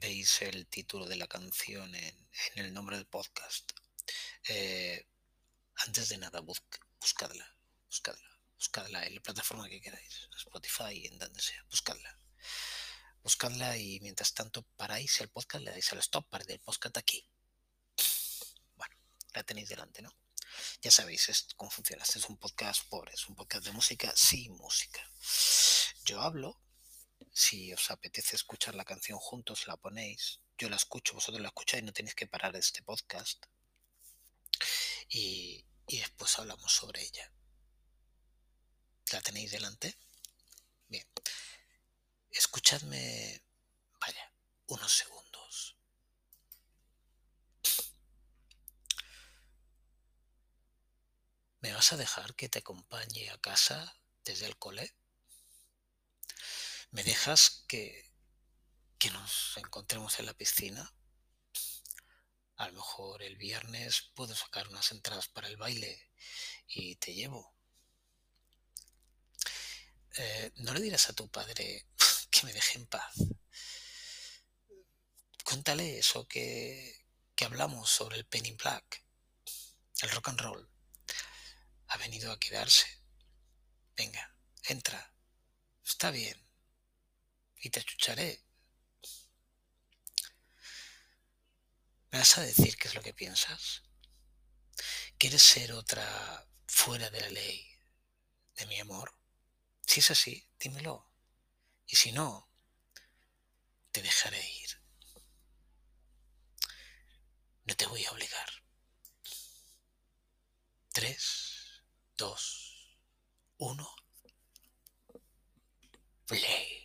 veis el título de la canción en, el nombre del podcast. Eh, antes de nada, buscadla, buscadla, buscadla en la plataforma que queráis, Spotify, en donde sea, buscadla. Buscadla y mientras tanto paráis el podcast, le dais al stop, para el podcast aquí. Bueno, la tenéis delante, ¿no? Ya sabéis cómo funciona. Este es un podcast pobre, es un podcast de música sin música. Yo hablo, si os apetece escuchar la canción juntos, la ponéis. Yo la escucho, vosotros la escucháis, no tenéis que parar este podcast. Y, y después hablamos sobre ella. ¿La tenéis delante? Bien. Escuchadme, vaya, unos segundos. ¿Me vas a dejar que te acompañe a casa desde el cole? ¿Me dejas que, que nos encontremos en la piscina? A lo mejor el viernes puedo sacar unas entradas para el baile y te llevo. Eh, ¿No le dirás a tu padre que me deje en paz? Cuéntale eso que, que hablamos sobre el penny black, el rock and roll ha venido a quedarse. Venga, entra. Está bien. Y te chucharé. ¿Me vas a decir qué es lo que piensas? ¿Quieres ser otra fuera de la ley de mi amor? Si es así, dímelo. Y si no, te dejaré ir. No te voy a obligar. Tres. 2, 1, play.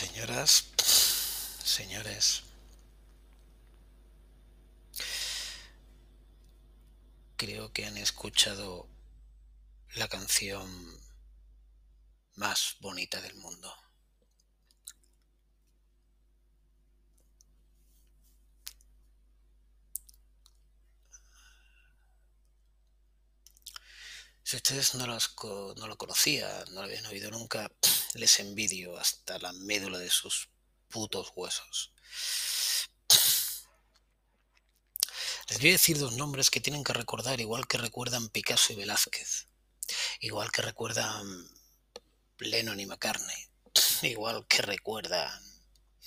Señoras, señores, creo que han escuchado la canción más bonita del mundo. Si ustedes no, las no lo conocían, no lo habían oído nunca, les envidio hasta la médula de sus putos huesos. Les voy a decir dos nombres que tienen que recordar igual que recuerdan Picasso y Velázquez, igual que recuerdan Lennon y McCartney, igual que recuerdan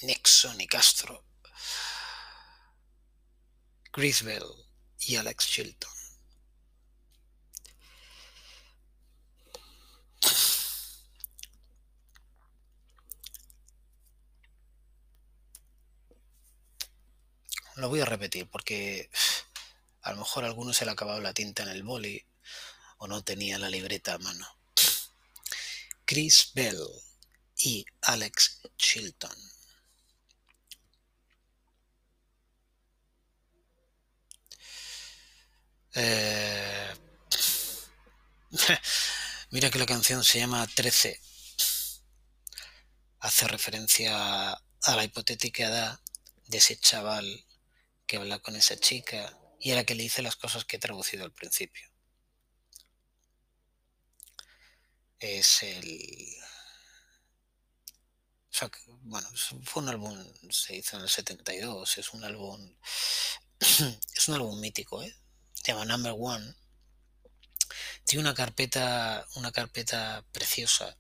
Nixon y Castro, Grisbell y Alex Chilton. Lo voy a repetir porque a lo mejor a alguno se le ha acabado la tinta en el boli o no tenía la libreta a mano. Chris Bell y Alex Chilton. Eh, mira que la canción se llama 13. Hace referencia a la hipotética edad de ese chaval que habla con esa chica y a la que le dice las cosas que he traducido al principio. Es el... bueno, fue un álbum, se hizo en el 72, es un álbum... es un álbum mítico, ¿eh? Se llama Number One. Tiene una carpeta, una carpeta preciosa,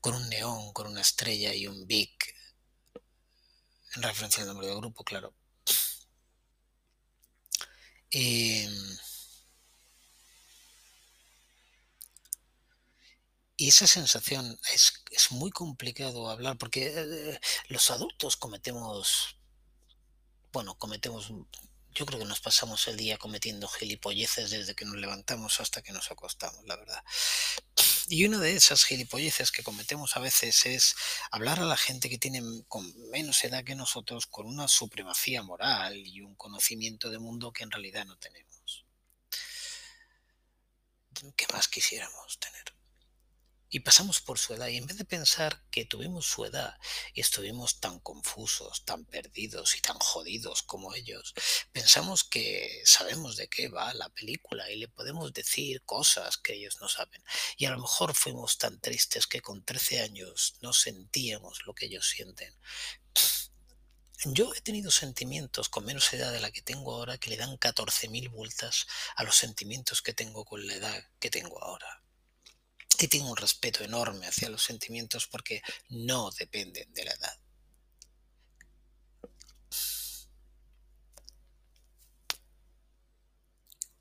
con un neón, con una estrella y un big, en referencia al nombre del grupo, claro. Em, y esa sensación es, es, muy complicado hablar porque eh, los adultos cometemos, bueno, cometemos, yo creo que nos pasamos el día cometiendo gilipolleces desde que nos levantamos hasta que nos acostamos, la verdad. Y una de esas gilipolleces que cometemos a veces es hablar a la gente que tiene con menos edad que nosotros con una supremacía moral y un conocimiento de mundo que en realidad no tenemos. ¿Qué más quisiéramos tener? Y pasamos por su edad y en vez de pensar que tuvimos su edad y estuvimos tan confusos, tan perdidos y tan jodidos como ellos, pensamos que sabemos de qué va la película y le podemos decir cosas que ellos no saben. Y a lo mejor fuimos tan tristes que con 13 años no sentíamos lo que ellos sienten. Yo he tenido sentimientos con menos edad de la que tengo ahora que le dan 14.000 vueltas a los sentimientos que tengo con la edad que tengo ahora. Y tengo un respeto enorme hacia los sentimientos porque no dependen de la edad.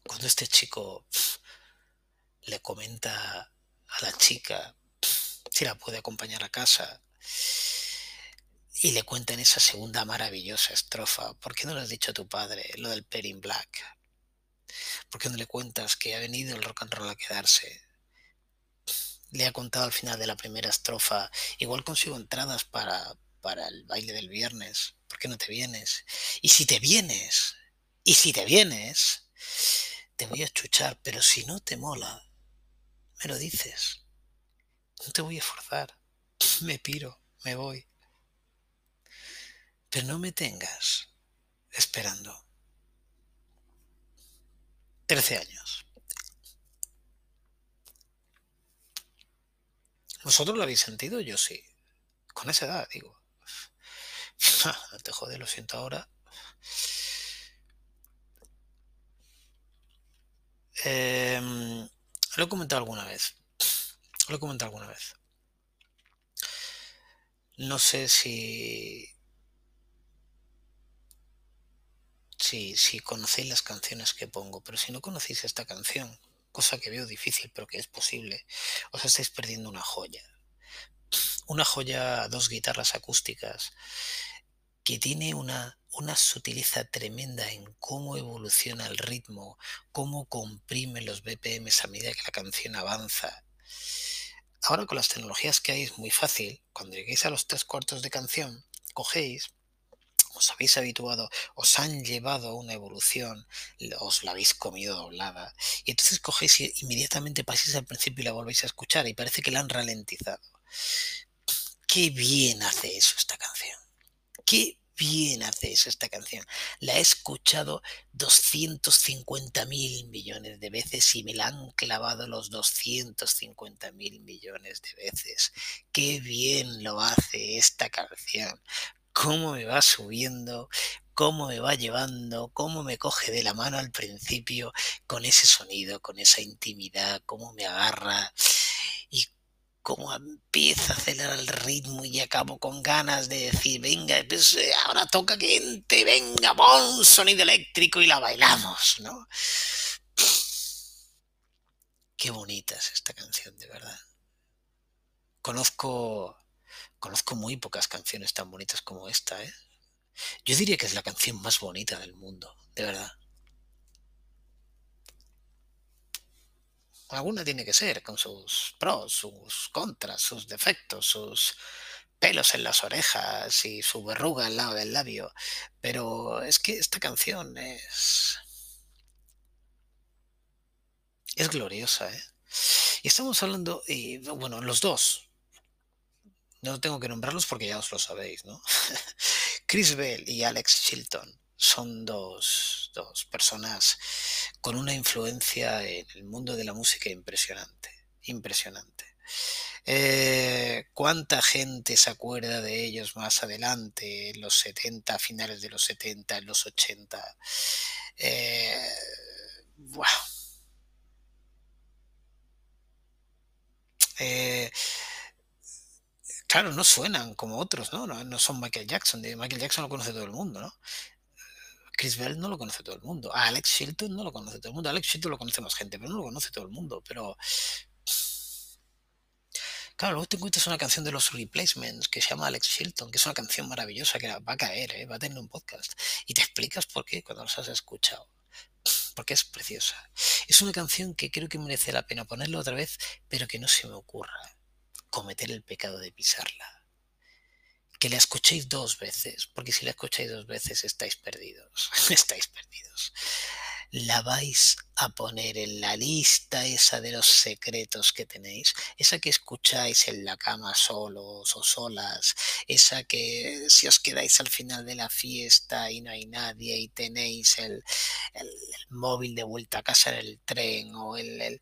Cuando este chico le comenta a la chica si la puede acompañar a casa y le cuenta en esa segunda maravillosa estrofa, ¿por qué no le has dicho a tu padre lo del Perin Black? ¿Por qué no le cuentas que ha venido el rock and roll a quedarse? Le ha contado al final de la primera estrofa, igual consigo entradas para, para el baile del viernes, ¿por qué no te vienes? Y si te vienes, y si te vienes, te voy a escuchar, pero si no te mola, me lo dices. No te voy a forzar, me piro, me voy. Pero no me tengas esperando. Trece años. ¿Vosotros lo habéis sentido? Yo sí. Con esa edad, digo. te jode, lo siento ahora. Em, lo he comentado alguna vez. Lo he comentado alguna vez. No sé. Si, si conocéis las canciones que pongo, pero si no conocéis esta canción, cosa que veo difícil, pero que es posible, os estáis perdiendo una joya. Una joya a dos guitarras acústicas que tiene una, una sutileza tremenda en cómo evoluciona el ritmo, cómo comprime los BPMs a medida que la canción avanza. Ahora con las tecnologías que hay es muy fácil, cuando lleguéis a los tres cuartos de canción, cogéis os habéis habituado, os han llevado a una evolución, os la habéis comido doblada, y entonces cogéis y inmediatamente paséis al principio y la volvéis a escuchar y parece que la han ralentizado. Qué bien hace eso esta canción. Qué bien haces esta canción. La he escuchado 250 mil millones de veces y me la han clavado los 250 mil millones de veces. Qué bien lo hace esta canción. Cómo me va subiendo, cómo me va llevando, cómo me coge de la mano al principio con ese sonido, con esa intimidad, cómo me agarra y cómo empieza a acelerar el ritmo y acabo con ganas de decir, venga, pues, eh, ahora toca que entre, venga, pon sonido eléctrico y la bailamos, ¿no? Qué bonita es esta canción, de verdad. Conozco, conozco muy pocas canciones tan bonitas como esta, ¿eh? Yo diría que es la canción más bonita del mundo, de verdad. Alguna tiene que ser, con sus pros, sus contras, sus defectos, sus pelos en las orejas y su verruga al lado del labio. Pero es que esta canción es... Es gloriosa, ¿eh? Y estamos hablando, bueno, los dos. No tengo que nombrarlos porque ya os lo sabéis, ¿no? Chris Bell y Alex Chilton son dos, dos personas con una influencia en el mundo de la música impresionante, impresionante. Eh, ¿Cuánta gente se acuerda de ellos más adelante, en los 70, finales de los 70, en los 80? Eh, wow. eh, claro, no suenan como otros, ¿no? ¿no? Son Michael Jackson. Michael Jackson lo conoce todo el mundo, ¿no? Chris Bell no lo conoce todo el mundo. A Alex Chilton no lo conoce todo el mundo. Alex Chilton lo conoce más gente, pero no lo conoce todo el mundo. Pero. Claro, luego te encuentras una canción de los Replacements que se llama Alex Chilton, que es una canción maravillosa que va a caer, ¿eh? va a tener un podcast. Y te explicas por qué cuando los has escuchado. Porque es preciosa. Es una canción que creo que merece la pena ponerla otra vez, pero que no se me ocurra cometer el pecado de pisarla que la escuchéis dos veces, porque si la escucháis dos veces estáis perdidos, estáis perdidos. La vais a poner en la lista esa de los secretos que tenéis, esa que escucháis en la cama solos o solas, esa que si os quedáis al final de la fiesta y no hay nadie y tenéis el, el, móvil de vuelta a casa en el tren o el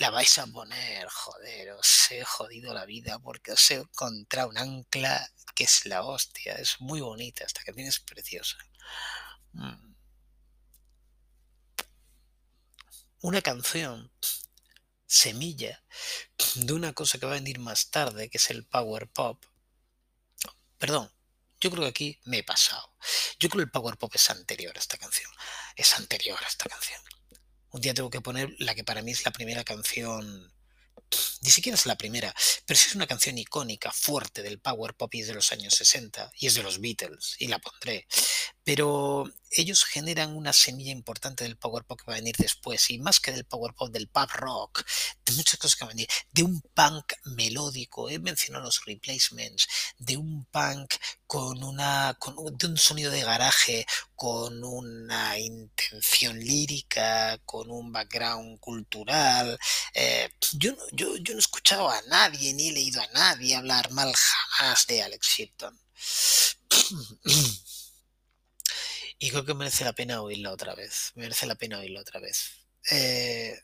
la vais a poner, joder, os he jodido la vida porque os he encontrado un ancla que es la hostia, es muy bonita, esta canción es preciosa. Mm. Una canción, semilla, de una cosa que va a venir más tarde, que es el power pop. Perdón, yo creo que aquí me he pasado. Yo creo que el power pop es anterior a esta canción. Es anterior a esta canción. Un día tengo que poner la que para mí es la primera canción ni siquiera es la primera, pero sí es una canción icónica, fuerte del power pop y es de los años 60 y es de los Beatles y la pondré. Pero ellos generan una semilla importante del power pop que va a venir después y más que del power pop, del pop rock, de muchas cosas que van a venir, de un punk melódico, he mencionado los replacements, de un punk con una, con, de un sonido de garaje, con una intención lírica, con un background cultural. Eh, yo, yo, yo no he escuchado a nadie ni he leído a nadie hablar mal jamás de Alex Shipton. Y creo que merece la pena oírla otra vez. Merece la pena oírla otra vez. Eh,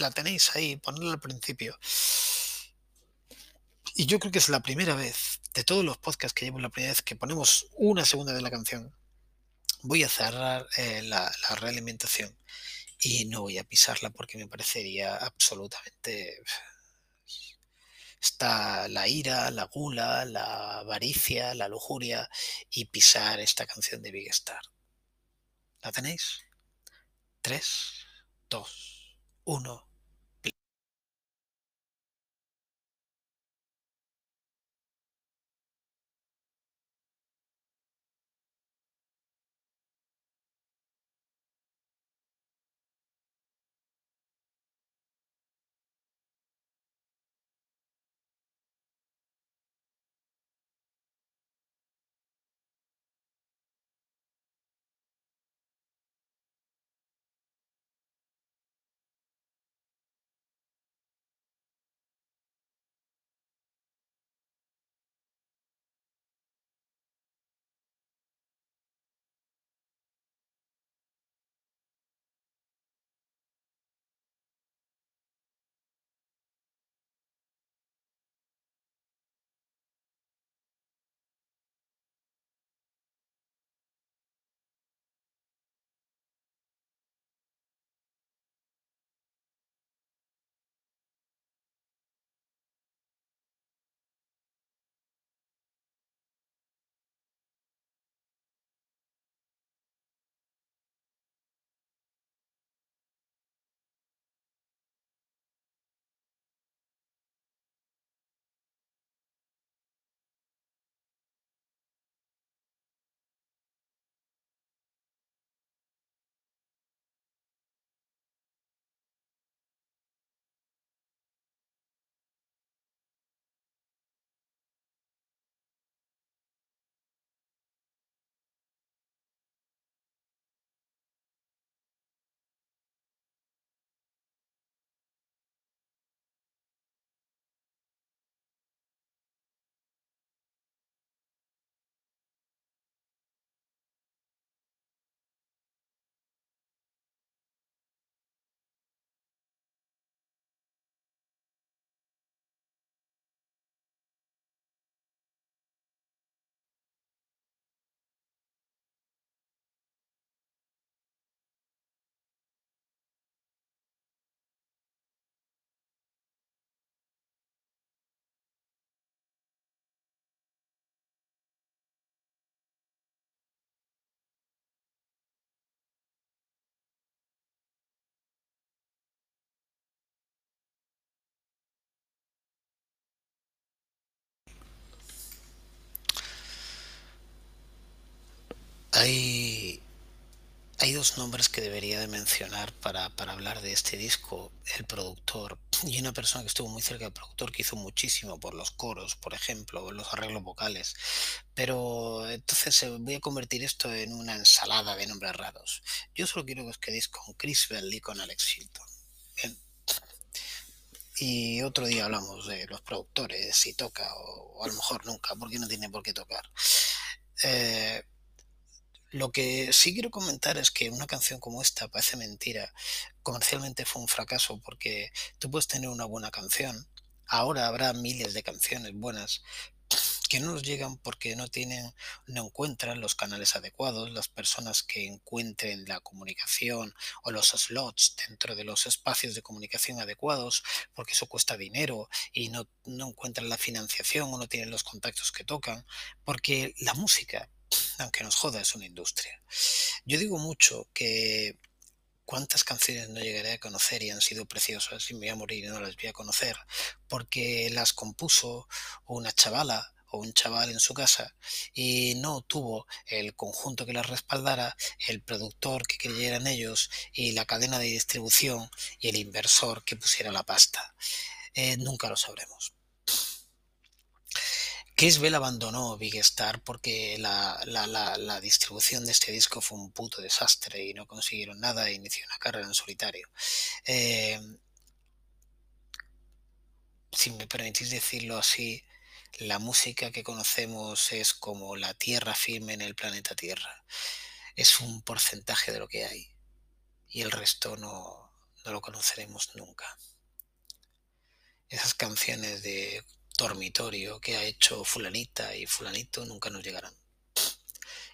la tenéis ahí, ponedla al principio. Y yo creo que es la primera vez de todos los podcasts que llevo, la primera vez que ponemos una segunda de la canción. Voy a cerrar eh, la, la realimentación y no voy a pisarla porque me parecería absolutamente está la ira, la gula, la avaricia, la lujuria y pisar esta canción de Big Star. ¿La tenéis? 3, 2, 1. Hay, dos nombres que debería de mencionar para, hablar de este disco. El productor y una persona que estuvo muy cerca del productor, que hizo muchísimo por los coros, por ejemplo, los arreglos vocales. Pero entonces eh, voy a convertir esto en una ensalada de nombres raros. Yo solo quiero que os quedéis con Chris Bell y con Alex Hilton. Y otro día hablamos de los productores, si toca o, o a lo mejor nunca, porque no tiene por qué tocar. Eh, lo que sí quiero comentar es que una canción como esta parece mentira. Comercialmente fue un fracaso porque tú puedes tener una buena canción. Ahora habrá miles de canciones buenas que no nos llegan porque no tienen, no encuentran los canales adecuados, las personas que encuentren la comunicación o los slots dentro de los espacios de comunicación adecuados, porque eso cuesta dinero y no, no encuentran la financiación o no tienen los contactos que tocan, porque la música aunque nos joda, es una industria. Yo digo mucho que cuántas canciones no llegaré a conocer y han sido preciosas y me voy a morir y no las voy a conocer porque las compuso una chavala o un chaval en su casa y no tuvo el conjunto que las respaldara, el productor que creyera en ellos y la cadena de distribución y el inversor que pusiera la pasta. Eh, nunca lo sabremos. Chris Bell abandonó Big Star porque la, distribución de este disco fue un puto desastre y no consiguieron nada e inició una carrera en solitario. Eh, si me permitís decirlo así, la música que conocemos es como la tierra firme en el planeta Tierra. Es un porcentaje de lo que hay y el resto no lo conoceremos nunca. Esas canciones de dormitorio que ha hecho fulanita y fulanito nunca nos llegarán.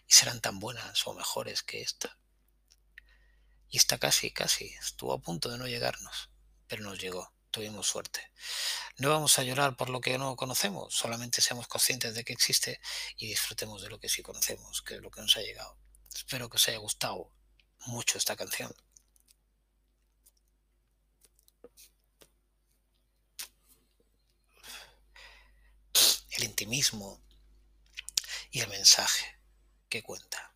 Y serán tan buenas o mejores que esta. Y esta casi, casi, estuvo a punto de no llegarnos, pero nos llegó, tuvimos suerte. No vamos a llorar por lo que no conocemos, solamente seamos conscientes de que existe y disfrutemos de lo que sí conocemos, que es lo que nos ha llegado. Espero que os haya gustado mucho esta canción. El intimismo y el mensaje que cuenta.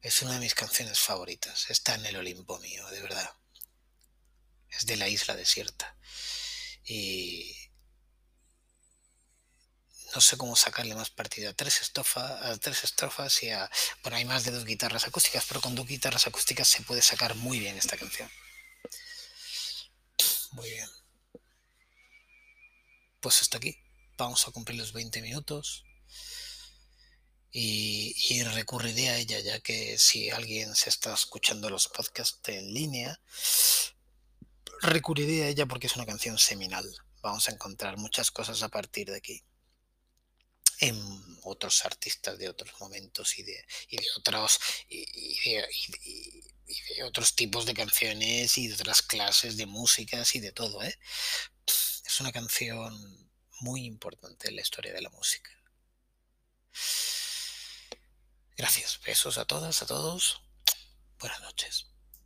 Es una de mis canciones favoritas. Está en el Olimpo mío, de verdad. Es de la isla desierta. Y no sé cómo sacarle más partido a tres, estrofas, a tres estrofas y a... Bueno, hay más de dos guitarras acústicas, pero con dos guitarras acústicas se puede sacar muy bien esta canción. Muy bien. Pues hasta aquí vamos a cumplir los 20 minutos y, recurriré a ella ya que si alguien se está escuchando los podcasts en línea recurriré a ella porque es una canción seminal vamos a encontrar muchas cosas a partir de aquí en otros artistas de otros momentos y de, y de otros y, de, y, de, otros tipos de canciones y de otras clases de músicas y de todo ¿eh? es una canción muy importante en la historia de la música. Gracias. Besos a todas, a todos. Buenas noches.